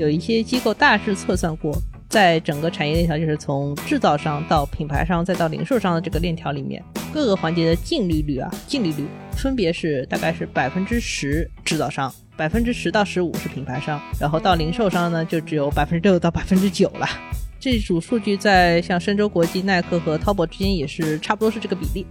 有一些机构大致测算过，在整个产业链条，就是从制造商到品牌商再到零售商的这个链条里面，各个环节的净利率啊，净利率分别是大概是百分之十制造商，百分之十到十五是品牌商，然后到零售商呢就只有百分之六到百分之九了。这组数据在像深州国际、耐克和淘宝之间也是差不多是这个比例。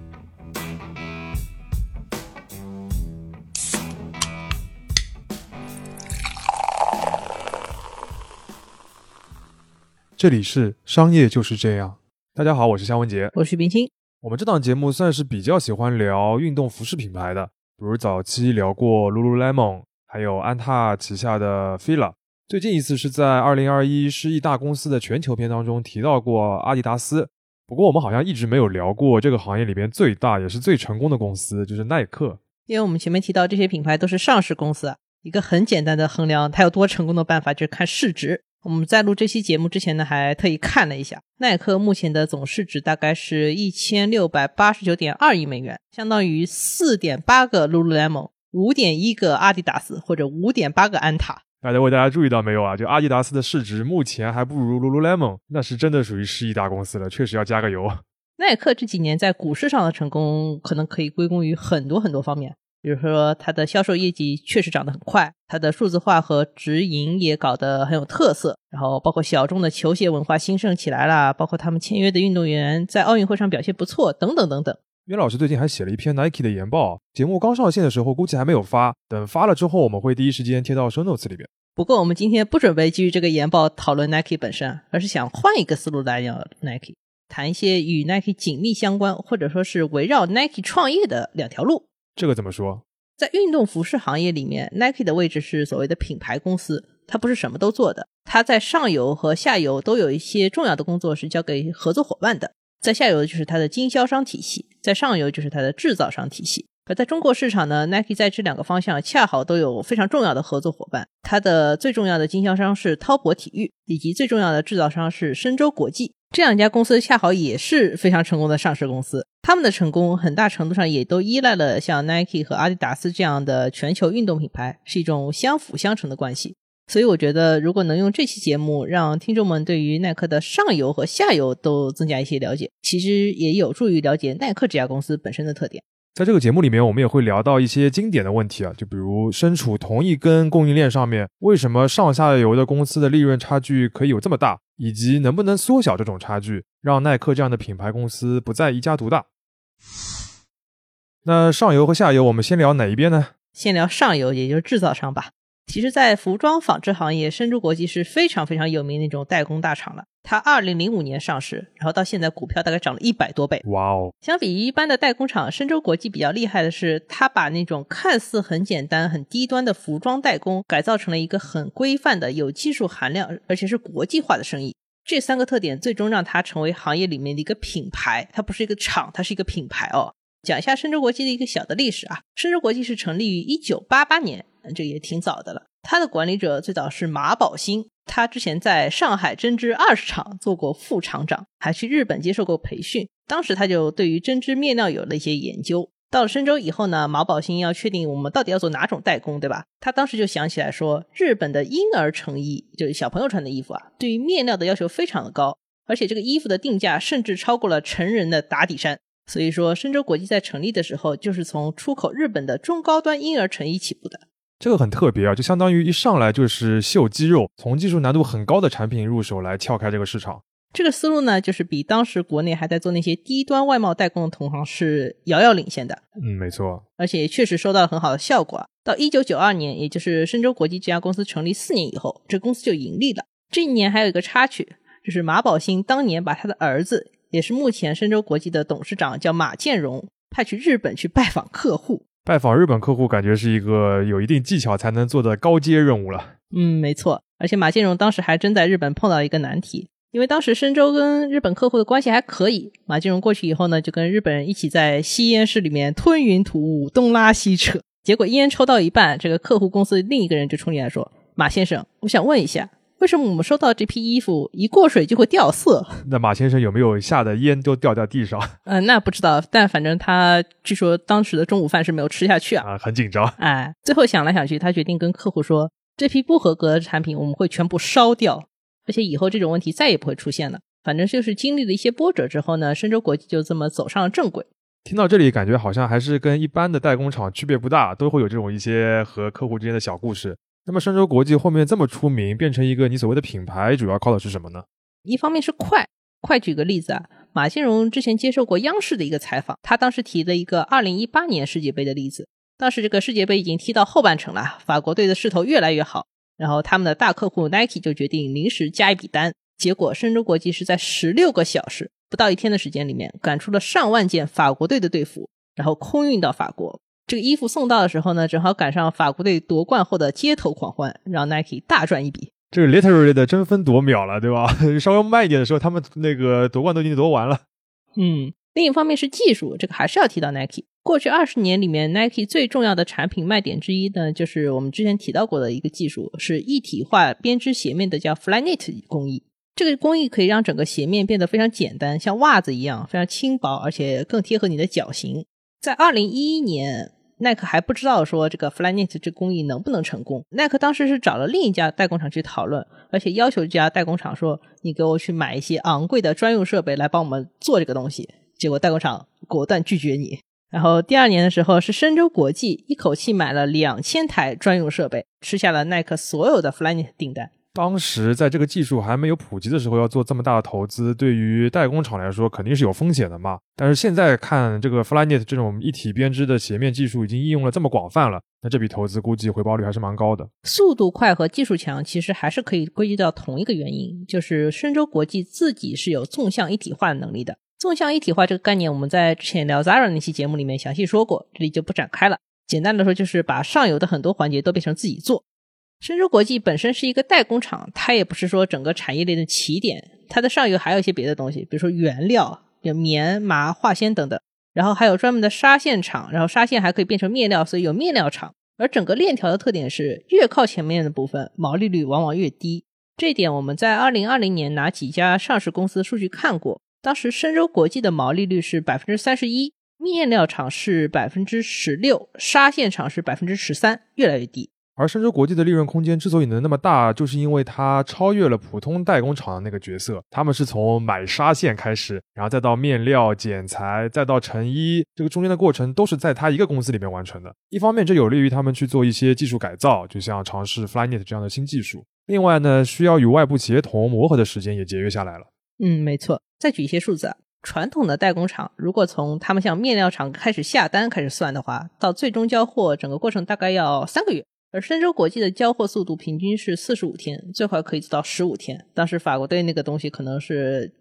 这里是商业就是这样。大家好，我是夏文杰，我是冰清。我们这档节目算是比较喜欢聊运动服饰品牌的，比如早期聊过 Lululemon，还有安踏旗下的 Fila。最近一次是在二零二一失意大公司的全球篇当中提到过阿迪达斯。不过我们好像一直没有聊过这个行业里边最大也是最成功的公司，就是耐克。因为我们前面提到这些品牌都是上市公司，一个很简单的衡量它有多成功的办法就是看市值。我们在录这期节目之前呢，还特意看了一下，耐克目前的总市值大概是一千六百八十九点二亿美元，相当于四点八个 Lululemon，五点一个阿迪达斯或者五点八个安踏。大家为大家注意到没有啊？就阿迪达斯的市值目前还不如 Lululemon，那是真的属于十亿大公司了，确实要加个油。耐克这几年在股市上的成功，可能可以归功于很多很多方面。比如说，它的销售业绩确实涨得很快，它的数字化和直营也搞得很有特色，然后包括小众的球鞋文化兴盛起来了，包括他们签约的运动员在奥运会上表现不错，等等等等。袁老师最近还写了一篇 Nike 的研报，节目刚上线的时候估计还没有发，等发了之后我们会第一时间贴到 Show Notes 里边。不过我们今天不准备基于这个研报讨论 Nike 本身，而是想换一个思路来聊 Nike，谈一些与 Nike 紧密相关，或者说是围绕 Nike 创业的两条路。这个怎么说？在运动服饰行业里面，Nike 的位置是所谓的品牌公司，它不是什么都做的。它在上游和下游都有一些重要的工作是交给合作伙伴的。在下游就是它的经销商体系，在上游就是它的制造商体系。而在中国市场呢，Nike 在这两个方向恰好都有非常重要的合作伙伴。它的最重要的经销商是滔博体育，以及最重要的制造商是深州国际。这两家公司恰好也是非常成功的上市公司，他们的成功很大程度上也都依赖了像 Nike 和阿迪达斯这样的全球运动品牌，是一种相辅相成的关系。所以我觉得，如果能用这期节目让听众们对于耐克的上游和下游都增加一些了解，其实也有助于了解耐克这家公司本身的特点。在这个节目里面，我们也会聊到一些经典的问题啊，就比如身处同一根供应链上面，为什么上下游的公司的利润差距可以有这么大，以及能不能缩小这种差距，让耐克这样的品牌公司不再一家独大。那上游和下游，我们先聊哪一边呢？先聊上游，也就是制造商吧。其实，在服装纺织行业，深州国际是非常非常有名的那种代工大厂了。它二零零五年上市，然后到现在股票大概涨了一百多倍。哇哦！相比于一般的代工厂，深州国际比较厉害的是，它把那种看似很简单、很低端的服装代工，改造成了一个很规范的、有技术含量，而且是国际化的生意。这三个特点最终让它成为行业里面的一个品牌。它不是一个厂，它是一个品牌哦。讲一下深州国际的一个小的历史啊，深州国际是成立于一九八八年。这也挺早的了。他的管理者最早是马宝兴，他之前在上海针织二十厂做过副厂长，还去日本接受过培训。当时他就对于针织面料有了一些研究。到了深州以后呢，马宝兴要确定我们到底要做哪种代工，对吧？他当时就想起来说，日本的婴儿成衣，就是小朋友穿的衣服啊，对于面料的要求非常的高，而且这个衣服的定价甚至超过了成人的打底衫。所以说，深州国际在成立的时候就是从出口日本的中高端婴儿成衣起步的。这个很特别啊，就相当于一上来就是秀肌肉，从技术难度很高的产品入手来撬开这个市场。这个思路呢，就是比当时国内还在做那些低端外贸代工的同行是遥遥领先的。嗯，没错，而且确实收到了很好的效果。到一九九二年，也就是深州国际这家公司成立四年以后，这公司就盈利了。这一年还有一个插曲，就是马宝兴当年把他的儿子，也是目前深州国际的董事长，叫马建荣，派去日本去拜访客户。拜访日本客户，感觉是一个有一定技巧才能做的高阶任务了。嗯，没错。而且马建荣当时还真在日本碰到一个难题，因为当时深州跟日本客户的关系还可以。马建荣过去以后呢，就跟日本人一起在吸烟室里面吞云吐雾、东拉西扯。结果烟抽到一半，这个客户公司另一个人就冲进来说：“马先生，我想问一下。”为什么我们收到这批衣服一过水就会掉色？那马先生有没有吓得烟都掉在地上？嗯，那不知道，但反正他据说当时的中午饭是没有吃下去啊。啊，很紧张。哎，最后想来想去，他决定跟客户说：“这批不合格的产品我们会全部烧掉，而且以后这种问题再也不会出现了。反正就是经历了一些波折之后呢，深州国际就这么走上了正轨。听到这里，感觉好像还是跟一般的代工厂区别不大，都会有这种一些和客户之间的小故事。那么深州国际后面这么出名，变成一个你所谓的品牌，主要靠的是什么呢？一方面是快，快举个例子啊，马金荣之前接受过央视的一个采访，他当时提了一个二零一八年世界杯的例子。当时这个世界杯已经踢到后半程了，法国队的势头越来越好，然后他们的大客户 Nike 就决定临时加一笔单，结果深州国际是在十六个小时不到一天的时间里面赶出了上万件法国队的队服，然后空运到法国。这个衣服送到的时候呢，正好赶上法国队夺冠后的街头狂欢，让 Nike 大赚一笔。这个 literally 的争分夺秒了，对吧？稍微慢一点的时候，他们那个夺冠都已经夺完了。嗯，另一方面是技术，这个还是要提到 Nike。过去二十年里面，Nike 最重要的产品卖点之一呢，就是我们之前提到过的一个技术，是一体化编织鞋面的叫 Flyknit 工艺。这个工艺可以让整个鞋面变得非常简单，像袜子一样非常轻薄，而且更贴合你的脚型。在二零一一年，耐克还不知道说这个 Flyknit 这工艺能不能成功。耐克当时是找了另一家代工厂去讨论，而且要求这家代工厂说：“你给我去买一些昂贵的专用设备来帮我们做这个东西。”结果代工厂果断拒绝你。然后第二年的时候，是深州国际一口气买了两千台专用设备，吃下了耐克所有的 Flyknit 订单。当时在这个技术还没有普及的时候，要做这么大的投资，对于代工厂来说肯定是有风险的嘛。但是现在看这个 Flyknit 这种一体编织的鞋面技术已经应用了这么广泛了，那这笔投资估计回报率还是蛮高的。速度快和技术强，其实还是可以归结到同一个原因，就是深州国际自己是有纵向一体化的能力的。纵向一体化这个概念，我们在之前聊 Zara 那期节目里面详细说过，这里就不展开了。简单的说，就是把上游的很多环节都变成自己做。深州国际本身是一个代工厂，它也不是说整个产业链的起点，它的上游还有一些别的东西，比如说原料，有棉、麻、化纤等等，然后还有专门的纱线厂，然后纱线还可以变成面料，所以有面料厂。而整个链条的特点是，越靠前面的部分，毛利率往往越低。这一点我们在二零二零年拿几家上市公司的数据看过。当时深州国际的毛利率是百分之三十一，面料厂是百分之十六，纱线厂是百分之十三，越来越低。而深州国际的利润空间之所以能那么大，就是因为它超越了普通代工厂的那个角色。他们是从买纱线开始，然后再到面料剪裁，再到成衣，这个中间的过程都是在他一个公司里面完成的。一方面，这有利于他们去做一些技术改造，就像尝试 Flyknit 这样的新技术；另外呢，需要与外部协同磨合的时间也节约下来了。嗯，没错。再举一些数字，传统的代工厂如果从他们向面料厂开始下单开始算的话，到最终交货整个过程大概要三个月。而深州国际的交货速度平均是四十五天，最快可以做到十五天。当时法国队那个东西可能是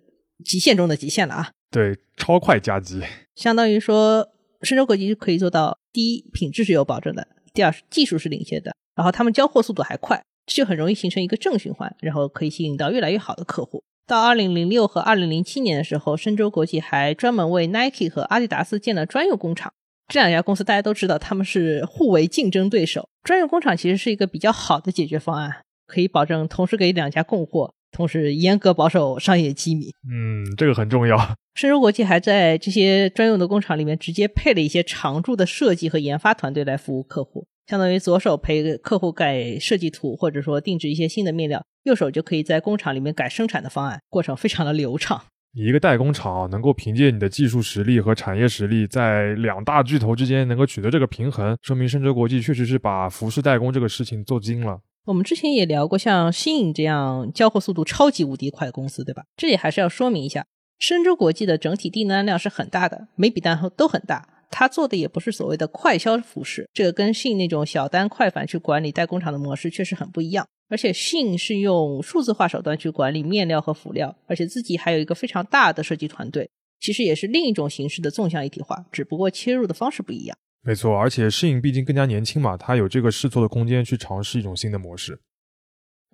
极限中的极限了啊！对，超快加急，相当于说深州国际可以做到：第一，品质是有保证的；第二，技术是领先的；然后他们交货速度还快，这就很容易形成一个正循环，然后可以吸引到越来越好的客户。到二零零六和二零零七年的时候，深州国际还专门为 Nike 和阿迪达斯建了专用工厂。这两家公司大家都知道，他们是互为竞争对手。专用工厂其实是一个比较好的解决方案，可以保证同时给两家供货，同时严格保守商业机密。嗯，这个很重要。深州国际还在这些专用的工厂里面直接配了一些常驻的设计和研发团队来服务客户。相当于左手陪客户改设计图，或者说定制一些新的面料，右手就可以在工厂里面改生产的方案，过程非常的流畅。你一个代工厂能够凭借你的技术实力和产业实力，在两大巨头之间能够取得这个平衡，说明深州国际确实是把服饰代工这个事情做精了。我们之前也聊过像新颖这样交货速度超级无敌快的公司，对吧？这里还是要说明一下，深州国际的整体订单量是很大的，每笔单都很大。他做的也不是所谓的快销服饰，这个跟信那种小单快返去管理代工厂的模式确实很不一样。而且信是用数字化手段去管理面料和辅料，而且自己还有一个非常大的设计团队，其实也是另一种形式的纵向一体化，只不过切入的方式不一样。没错，而且适应毕竟更加年轻嘛，他有这个试错的空间去尝试一种新的模式。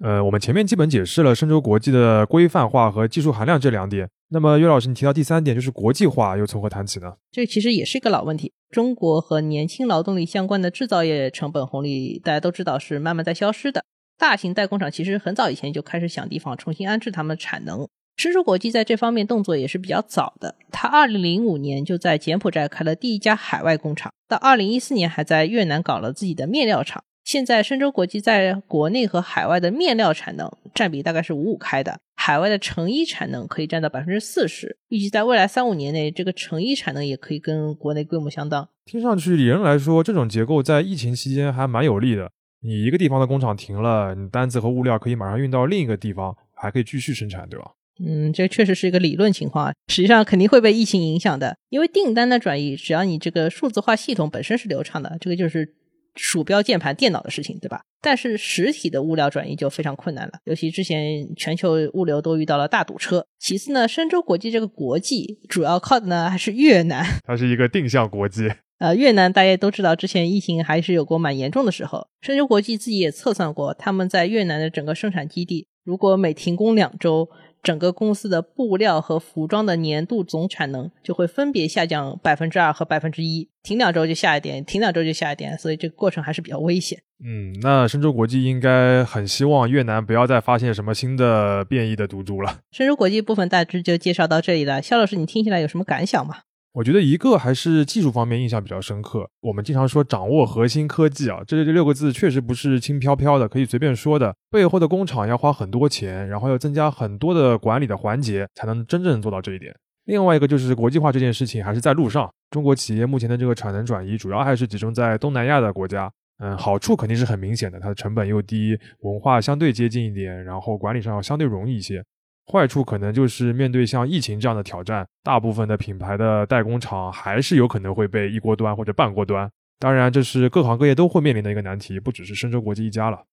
呃，我们前面基本解释了深州国际的规范化和技术含量这两点。那么，岳老师，你提到第三点就是国际化，又从何谈起呢？这其实也是一个老问题。中国和年轻劳动力相关的制造业成本红利，大家都知道是慢慢在消失的。大型代工厂其实很早以前就开始想地方重新安置他们的产能。深州国际在这方面动作也是比较早的。它2005年就在柬埔寨开了第一家海外工厂，到2014年还在越南搞了自己的面料厂。现在深州国际在国内和海外的面料产能占比大概是五五开的，海外的成衣产能可以占到百分之四十，预计在未来三五年内，这个成衣产能也可以跟国内规模相当。听上去理论来说，这种结构在疫情期间还蛮有利的。你一个地方的工厂停了，你单子和物料可以马上运到另一个地方，还可以继续生产，对吧？嗯，这确实是一个理论情况啊，实际上肯定会被疫情影响的，因为订单的转移，只要你这个数字化系统本身是流畅的，这个就是。鼠标、键盘、电脑的事情，对吧？但是实体的物料转移就非常困难了，尤其之前全球物流都遇到了大堵车。其次呢，深州国际这个国际主要靠的呢还是越南，它是一个定向国际。呃，越南大家都知道，之前疫情还是有过蛮严重的时候，深州国际自己也测算过，他们在越南的整个生产基地，如果每停工两周。整个公司的布料和服装的年度总产能就会分别下降百分之二和百分之一，停两周就下一点，停两周就下一点，所以这个过程还是比较危险。嗯，那深州国际应该很希望越南不要再发现什么新的变异的毒株了。深州国际部分大致就介绍到这里了，肖老师，你听起来有什么感想吗？我觉得一个还是技术方面印象比较深刻。我们经常说掌握核心科技啊，这这六个字确实不是轻飘飘的，可以随便说的。背后的工厂要花很多钱，然后要增加很多的管理的环节，才能真正做到这一点。另外一个就是国际化这件事情还是在路上。中国企业目前的这个产能转移，主要还是集中在东南亚的国家。嗯，好处肯定是很明显的，它的成本又低，文化相对接近一点，然后管理上要相对容易一些。坏处可能就是面对像疫情这样的挑战，大部分的品牌的代工厂还是有可能会被一锅端或者半锅端。当然，这是各行各业都会面临的一个难题，不只是深州国际一家了。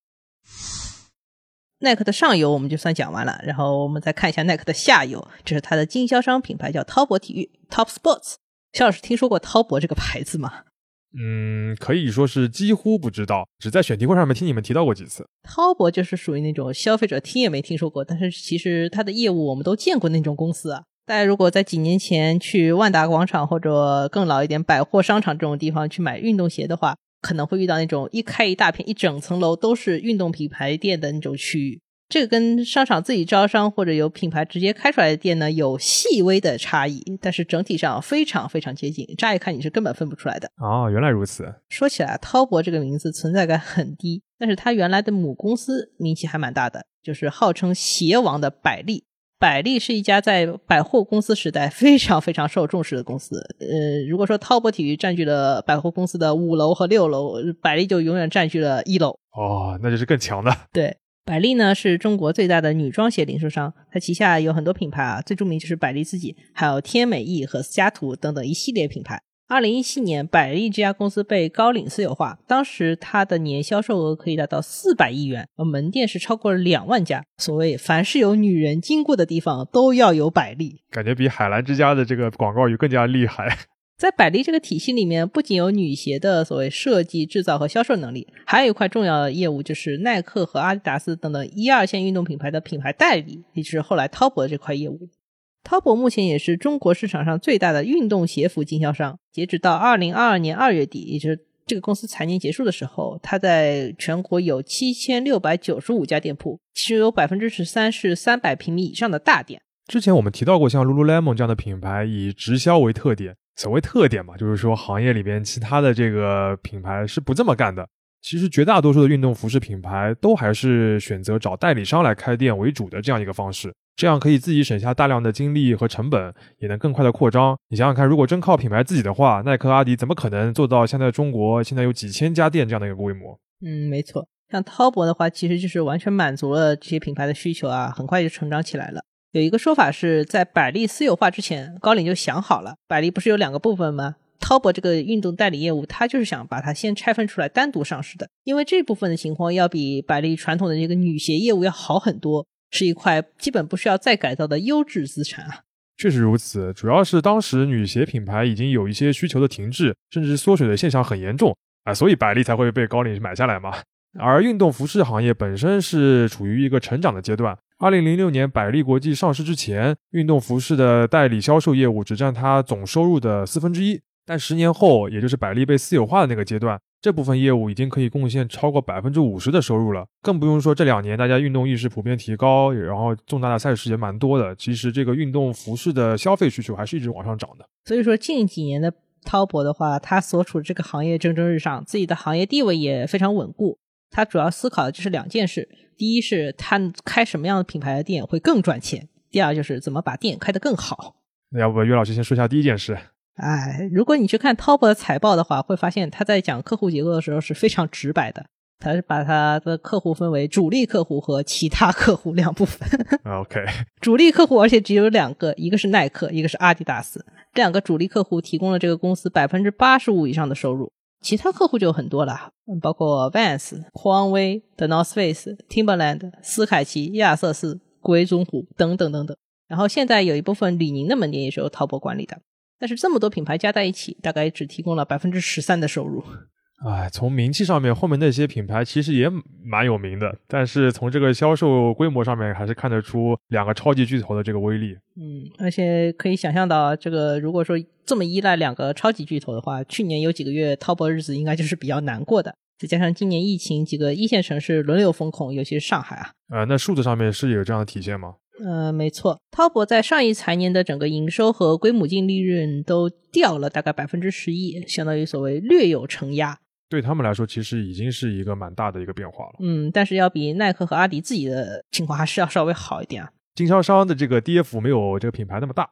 耐克的上游我们就算讲完了，然后我们再看一下耐克的下游，这是它的经销商品牌叫滔博体育 （Top Sports）。肖老师听说过滔博这个牌子吗？嗯，可以说是几乎不知道，只在选题会上面听你们提到过几次。滔博就是属于那种消费者听也没听说过，但是其实它的业务我们都见过那种公司啊。大家如果在几年前去万达广场或者更老一点百货商场这种地方去买运动鞋的话，可能会遇到那种一开一大片、一整层楼都是运动品牌店的那种区域。这个跟商场自己招商或者有品牌直接开出来的店呢，有细微的差异，但是整体上非常非常接近。乍一看你是根本分不出来的。哦，原来如此。说起来，滔博这个名字存在感很低，但是它原来的母公司名气还蛮大的，就是号称鞋王的百丽。百丽是一家在百货公司时代非常非常受重视的公司。呃，如果说滔博体育占据了百货公司的五楼和六楼，百丽就永远占据了一楼。哦，那就是更强的。对。百丽呢是中国最大的女装鞋零售商，它旗下有很多品牌啊，最著名就是百丽自己，还有天美意和斯嘉图等等一系列品牌。二零一七年，百丽这家公司被高瓴私有化，当时它的年销售额可以达到四百亿元，而门店是超过了两万家。所谓凡是有女人经过的地方，都要有百丽，感觉比海澜之家的这个广告语更加厉害。在百丽这个体系里面，不仅有女鞋的所谓设计、制造和销售能力，还有一块重要的业务就是耐克和阿迪达斯等等一二线运动品牌的品牌代理，也就是后来滔博这块业务。滔博目前也是中国市场上最大的运动鞋服经销商。截止到二零二二年二月底，也就是这个公司财年结束的时候，它在全国有七千六百九十五家店铺，其中有百分之十三是三百平米以上的大店。之前我们提到过，像 Lululemon 这样的品牌以直销为特点。所谓特点嘛，就是说行业里边其他的这个品牌是不这么干的。其实绝大多数的运动服饰品牌都还是选择找代理商来开店为主的这样一个方式，这样可以自己省下大量的精力和成本，也能更快的扩张。你想想看，如果真靠品牌自己的话，耐克、阿迪怎么可能做到现在中国现在有几千家店这样的一个规模？嗯，没错。像滔博的话，其实就是完全满足了这些品牌的需求啊，很快就成长起来了。有一个说法是在百丽私有化之前，高瓴就想好了，百丽不是有两个部分吗？滔博这个运动代理业务，他就是想把它先拆分出来，单独上市的，因为这部分的情况要比百丽传统的这个女鞋业务要好很多，是一块基本不需要再改造的优质资产啊。确实如此，主要是当时女鞋品牌已经有一些需求的停滞，甚至缩水的现象很严重啊，所以百丽才会被高瓴买下来嘛。而运动服饰行业本身是处于一个成长的阶段。二零零六年，百丽国际上市之前，运动服饰的代理销售业务只占它总收入的四分之一。但十年后，也就是百丽被私有化的那个阶段，这部分业务已经可以贡献超过百分之五十的收入了。更不用说这两年大家运动意识普遍提高，然后重大的赛事也蛮多的。其实这个运动服饰的消费需求还是一直往上涨的。所以说，近几年的滔博的话，它所处这个行业蒸蒸日上，自己的行业地位也非常稳固。他主要思考的就是两件事：第一是他开什么样的品牌的店会更赚钱；第二就是怎么把店开得更好。那要不岳老师先说一下第一件事。哎，如果你去看滔博的财报的话，会发现他在讲客户结构的时候是非常直白的。他是把他的客户分为主力客户和其他客户两部分。OK，主力客户而且只有两个，一个是耐克，一个是阿迪达斯。这两个主力客户提供了这个公司百分之八十五以上的收入，其他客户就很多了，包括 Vans、匡威、The North Face、Timberland、斯凯奇、亚瑟士、鬼冢虎等等等等。然后现在有一部分李宁的门店也是由淘宝管理的，但是这么多品牌加在一起，大概只提供了百分之十三的收入。哎，从名气上面，后面那些品牌其实也蛮有名的，但是从这个销售规模上面，还是看得出两个超级巨头的这个威力。嗯，而且可以想象到，这个如果说这么依赖两个超级巨头的话，去年有几个月滔博日子应该就是比较难过的。再加上今年疫情，几个一线城市轮流封控，尤其是上海啊。呃，那数字上面是有这样的体现吗？呃，没错，滔博在上一财年的整个营收和归母净利润都掉了大概百分之十一，相当于所谓略有承压。对他们来说，其实已经是一个蛮大的一个变化了。嗯，但是要比耐克和阿迪自己的情况还是要稍微好一点啊。经销商的这个跌幅没有这个品牌那么大。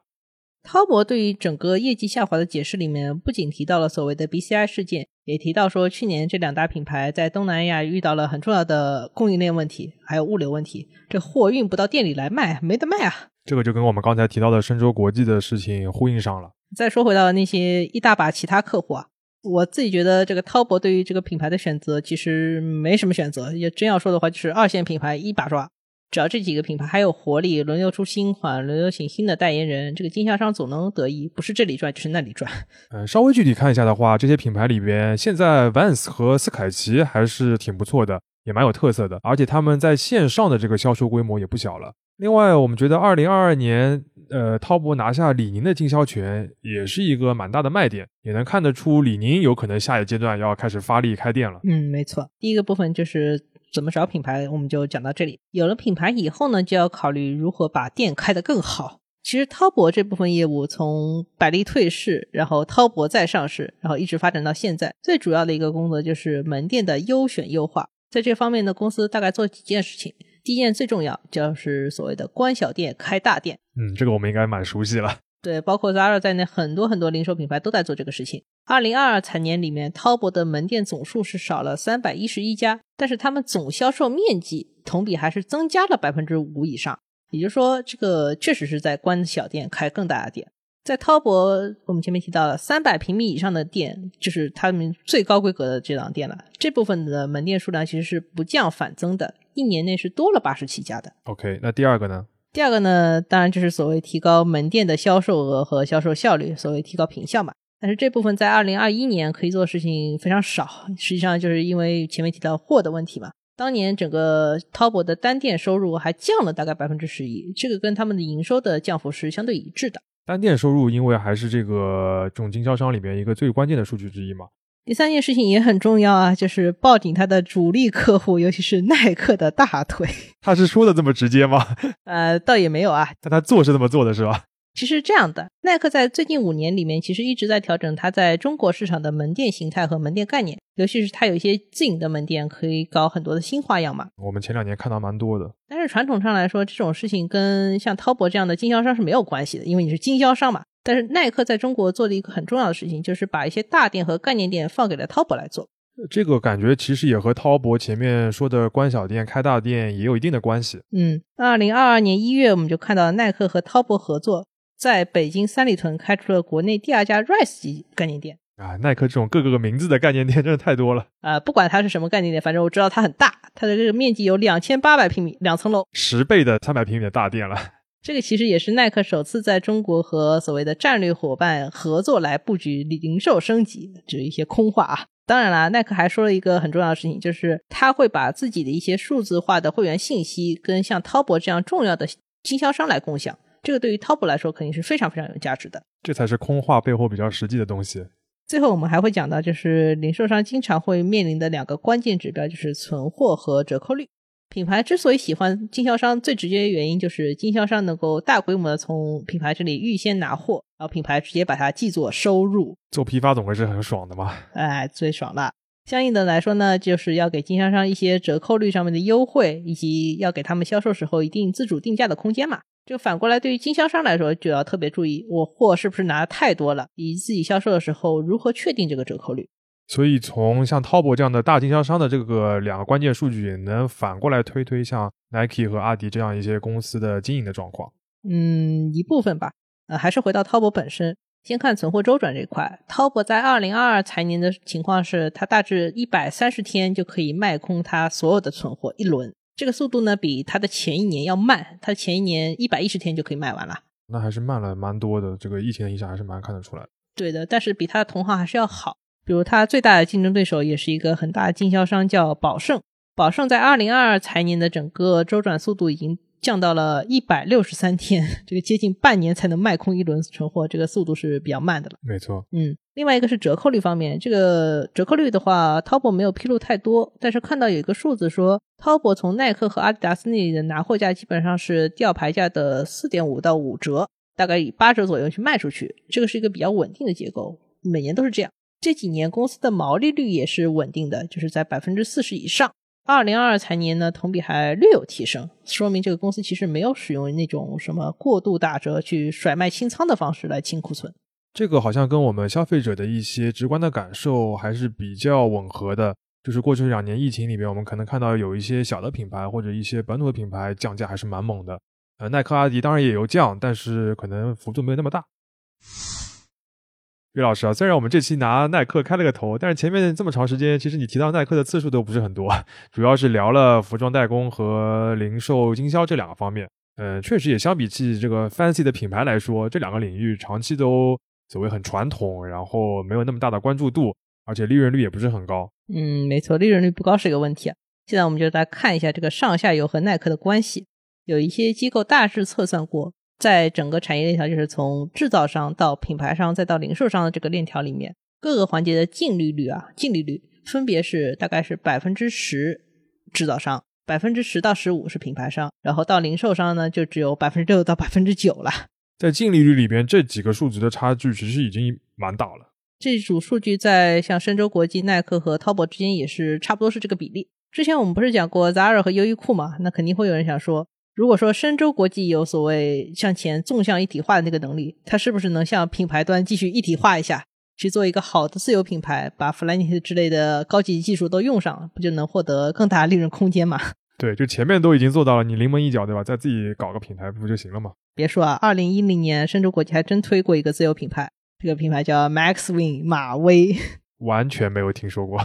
滔博对于整个业绩下滑的解释里面，不仅提到了所谓的 BCI 事件，也提到说去年这两大品牌在东南亚遇到了很重要的供应链问题，还有物流问题，这货运不到店里来卖，没得卖啊。这个就跟我们刚才提到的深州国际的事情呼应上了。再说回到那些一大把其他客户啊，我自己觉得这个滔博对于这个品牌的选择其实没什么选择，也真要说的话，就是二线品牌一把抓。只要这几个品牌还有活力，轮流出新款，轮流请新的代言人，这个经销商总能得益，不是这里赚就是那里赚。嗯，稍微具体看一下的话，这些品牌里边，现在 Vans 和斯凯奇还是挺不错的，也蛮有特色的，而且他们在线上的这个销售规模也不小了。另外，我们觉得二零二二年，呃，滔博拿下李宁的经销权，也是一个蛮大的卖点，也能看得出李宁有可能下一阶段要开始发力开店了。嗯，没错。第一个部分就是怎么找品牌，我们就讲到这里。有了品牌以后呢，就要考虑如何把店开得更好。其实滔博这部分业务从百丽退市，然后滔博再上市，然后一直发展到现在，最主要的一个工作就是门店的优选优化。在这方面呢，公司大概做几件事情。第一件最重要就是所谓的关小店开大店。嗯，这个我们应该蛮熟悉了。对，包括 Zara 在内，很多很多零售品牌都在做这个事情。二零二二财年里面，滔博的门店总数是少了三百一十一家，但是他们总销售面积同比还是增加了百分之五以上。也就是说，这个确实是在关小店开更大的店。在滔博，我们前面提到了三百平米以上的店，就是他们最高规格的这档店了。这部分的门店数量其实是不降反增的，一年内是多了八十七家的。OK，那第二个呢？第二个呢，当然就是所谓提高门店的销售额和销售效率，所谓提高品效嘛。但是这部分在二零二一年可以做的事情非常少，实际上就是因为前面提到货的问题嘛。当年整个滔博的单店收入还降了大概百分之十一，这个跟他们的营收的降幅是相对一致的。单店收入因为还是这个总经销商里面一个最关键的数据之一嘛。第三件事情也很重要啊，就是抱紧他的主力客户，尤其是耐克的大腿。他是说的这么直接吗？呃，倒也没有啊，但他做是这么做的，是吧？其实这样的，耐克在最近五年里面，其实一直在调整它在中国市场的门店形态和门店概念，尤其是它有一些自营的门店可以搞很多的新花样嘛。我们前两年看到蛮多的。但是传统上来说，这种事情跟像滔博这样的经销商是没有关系的，因为你是经销商嘛。但是耐克在中国做了一个很重要的事情，就是把一些大店和概念店放给了滔博来做。这个感觉其实也和滔博前面说的关小店、开大店也有一定的关系。嗯，二零二二年一月，我们就看到耐克和滔博合作，在北京三里屯开出了国内第二家 Rise 级概念店。啊，耐克这种各个个名字的概念店真的太多了，啊、不管它是什么概念店，反正我知道它很大，它的这个面积有两千八百平米，两层楼。十倍的三百平米的大店了。这个其实也是耐克首次在中国和所谓的战略伙伴合作来布局零售升级，只是一些空话啊。当然啦，耐克还说了一个很重要的事情，就是他会把自己的一些数字化的会员信息跟像滔博这样重要的经销商来共享。这个对于滔博来说肯定是非常非常有价值的。这才是空话背后比较实际的东西。最后我们还会讲到，就是零售商经常会面临的两个关键指标，就是存货和折扣率。品牌之所以喜欢经销商，最直接的原因就是经销商能够大规模的从品牌这里预先拿货，然后品牌直接把它记作收入，做批发总归是很爽的嘛。哎，最爽了。相应的来说呢，就是要给经销商一些折扣率上面的优惠，以及要给他们销售时候一定自主定价的空间嘛。就反过来，对于经销商来说，就要特别注意，我货是不是拿的太多了，以及自己销售的时候如何确定这个折扣率。所以，从像滔博这样的大经销商的这个两个关键数据，也能反过来推推像 Nike 和阿迪这样一些公司的经营的状况。嗯，一部分吧。呃，还是回到滔博本身，先看存货周转这块。滔博在二零二二财年的情况是，它大致一百三十天就可以卖空它所有的存货一轮。这个速度呢，比它的前一年要慢。它前一年一百一十天就可以卖完了，那还是慢了蛮多的。这个疫情的影响还是蛮看得出来。对的，但是比它的同行还是要好。比如，它最大的竞争对手也是一个很大的经销商，叫宝盛。宝盛在二零二二财年的整个周转速度已经降到了一百六十三天，这个接近半年才能卖空一轮存货，这个速度是比较慢的了。没错，嗯，另外一个是折扣率方面，这个折扣率的话，滔博没有披露太多，但是看到有一个数字说，滔博从耐克和阿迪达斯那里的拿货价基本上是吊牌价的四点五到五折，大概以八折左右去卖出去，这个是一个比较稳定的结构，每年都是这样。这几年公司的毛利率也是稳定的，就是在百分之四十以上。二零二二财年呢，同比还略有提升，说明这个公司其实没有使用那种什么过度打折去甩卖清仓的方式来清库存。这个好像跟我们消费者的一些直观的感受还是比较吻合的。就是过去两年疫情里边，我们可能看到有一些小的品牌或者一些本土的品牌降价还是蛮猛的。呃，耐克、阿迪当然也有降，但是可能幅度没有那么大。岳老师啊，虽然我们这期拿耐克开了个头，但是前面这么长时间，其实你提到耐克的次数都不是很多，主要是聊了服装代工和零售经销这两个方面。嗯，确实也相比起这个 fancy 的品牌来说，这两个领域长期都所谓很传统，然后没有那么大的关注度，而且利润率也不是很高。嗯，没错，利润率不高是一个问题。现在我们就来看一下这个上下游和耐克的关系，有一些机构大致测算过。在整个产业链条，就是从制造商到品牌商再到零售商的这个链条里面，各个环节的净利率啊，净利率分别是大概是百分之十制造商，百分之十到十五是品牌商，然后到零售商呢，就只有百分之六到百分之九了。在净利率里边，这几个数值的差距其实已经蛮大了。这组数据在像深州国际、耐克和淘宝之间也是差不多是这个比例。之前我们不是讲过 Zara 和优衣库嘛？那肯定会有人想说。如果说深州国际有所谓向前纵向一体化的那个能力，它是不是能向品牌端继续一体化一下，去做一个好的自有品牌，把 Flyknit 之类的高级技术都用上，不就能获得更大利润空间吗？对，就前面都已经做到了，你临门一脚，对吧？再自己搞个品牌不就行了吗？别说啊，二零一零年深州国际还真推过一个自有品牌，这个品牌叫 Maxwin 马威，完全没有听说过。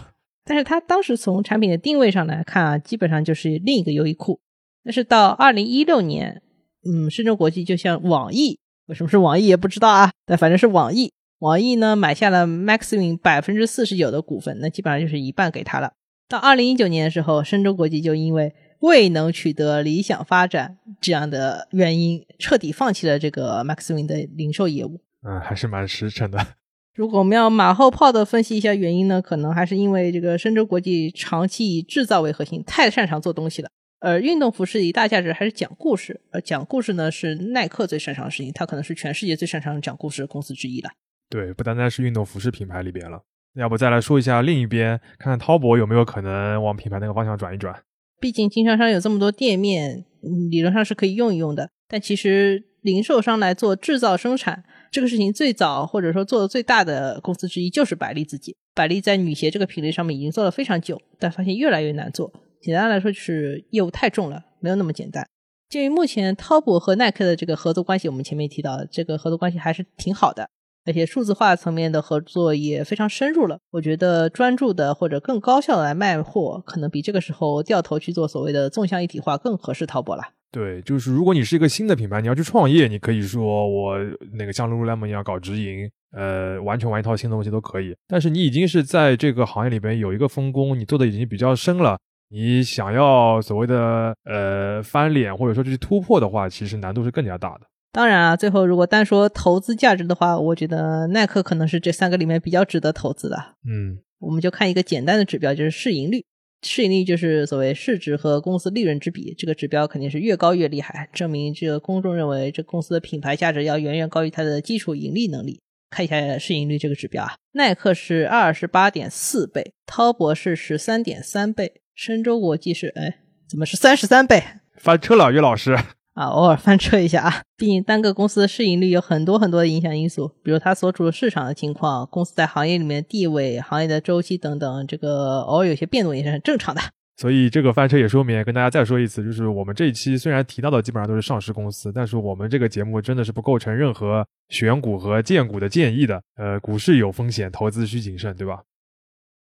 但是它当时从产品的定位上来看啊，基本上就是另一个优衣库。但是到二零一六年，嗯，深州国际就像网易，为什么是网易也不知道啊，但反正是网易，网易呢买下了 Maxwin 百分之四十九的股份，那基本上就是一半给他了。到二零一九年的时候，深州国际就因为未能取得理想发展这样的原因，彻底放弃了这个 Maxwin 的零售业务。嗯，还是蛮实诚的。如果我们要马后炮的分析一下原因呢，可能还是因为这个深州国际长期以制造为核心，太擅长做东西了。而运动服饰的一大价值还是讲故事，而讲故事呢是耐克最擅长的事情，它可能是全世界最擅长讲故事的公司之一了。对，不单单是运动服饰品牌里边了，要不再来说一下另一边，看看滔博有没有可能往品牌那个方向转一转。毕竟经销商有这么多店面，理论上是可以用一用的。但其实零售商来做制造生产这个事情，最早或者说做的最大的公司之一就是百丽自己。百丽在女鞋这个品类上面已经做了非常久，但发现越来越难做。简单来说，就是业务太重了，没有那么简单。鉴于目前滔博和耐克的这个合作关系，我们前面提到这个合作关系还是挺好的，而且数字化层面的合作也非常深入了。我觉得专注的或者更高效的来卖货，可能比这个时候掉头去做所谓的纵向一体化更合适滔博了。对，就是如果你是一个新的品牌，你要去创业，你可以说我那个像 Lululemon 一样搞直营，呃，完全玩一套新的东西都可以。但是你已经是在这个行业里边有一个分工，你做的已经比较深了。你想要所谓的呃翻脸或者说去突破的话，其实难度是更加大的。当然啊，最后如果单说投资价值的话，我觉得耐克可能是这三个里面比较值得投资的。嗯，我们就看一个简单的指标，就是市盈率。市盈率就是所谓市值和公司利润之比，这个指标肯定是越高越厉害，证明这个公众认为这公司的品牌价值要远远高于它的基础盈利能力。看一下市盈率这个指标啊，耐克是二十八点四倍，滔博是十三点三倍，深州国际是哎怎么是三十三倍？翻车了，岳老师。啊，偶尔翻车一下啊。毕竟单个公司的市盈率有很多很多的影响因素，比如它所处的市场的情况、公司在行业里面的地位、行业的周期等等，这个偶尔有些变动也是很正常的。所以这个翻车也说明，跟大家再说一次，就是我们这一期虽然提到的基本上都是上市公司，但是我们这个节目真的是不构成任何选股和荐股的建议的。呃，股市有风险，投资需谨慎，对吧？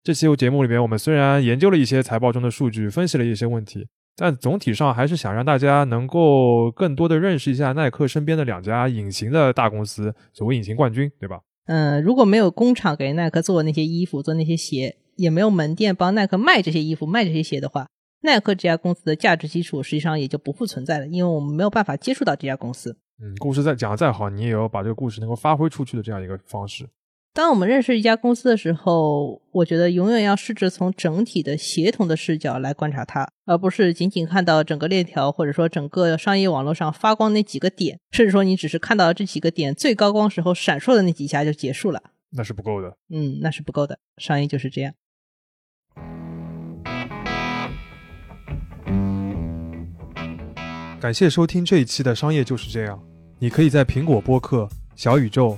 这期节目里边，我们虽然研究了一些财报中的数据，分析了一些问题。但总体上还是想让大家能够更多的认识一下耐克身边的两家隐形的大公司，所谓隐形冠军，对吧？嗯，如果没有工厂给耐克做那些衣服、做那些鞋，也没有门店帮耐克卖这些衣服、卖这些鞋的话，耐克这家公司的价值基础实际上也就不复存在了，因为我们没有办法接触到这家公司。嗯，故事再讲的再好，你也要把这个故事能够发挥出去的这样一个方式。当我们认识一家公司的时候，我觉得永远要试着从整体的协同的视角来观察它，而不是仅仅看到整个链条或者说整个商业网络上发光那几个点，甚至说你只是看到这几个点最高光时候闪烁的那几下就结束了，那是不够的。嗯，那是不够的。商业就是这样。感谢收听这一期的商业就是这样。你可以在苹果播客、小宇宙。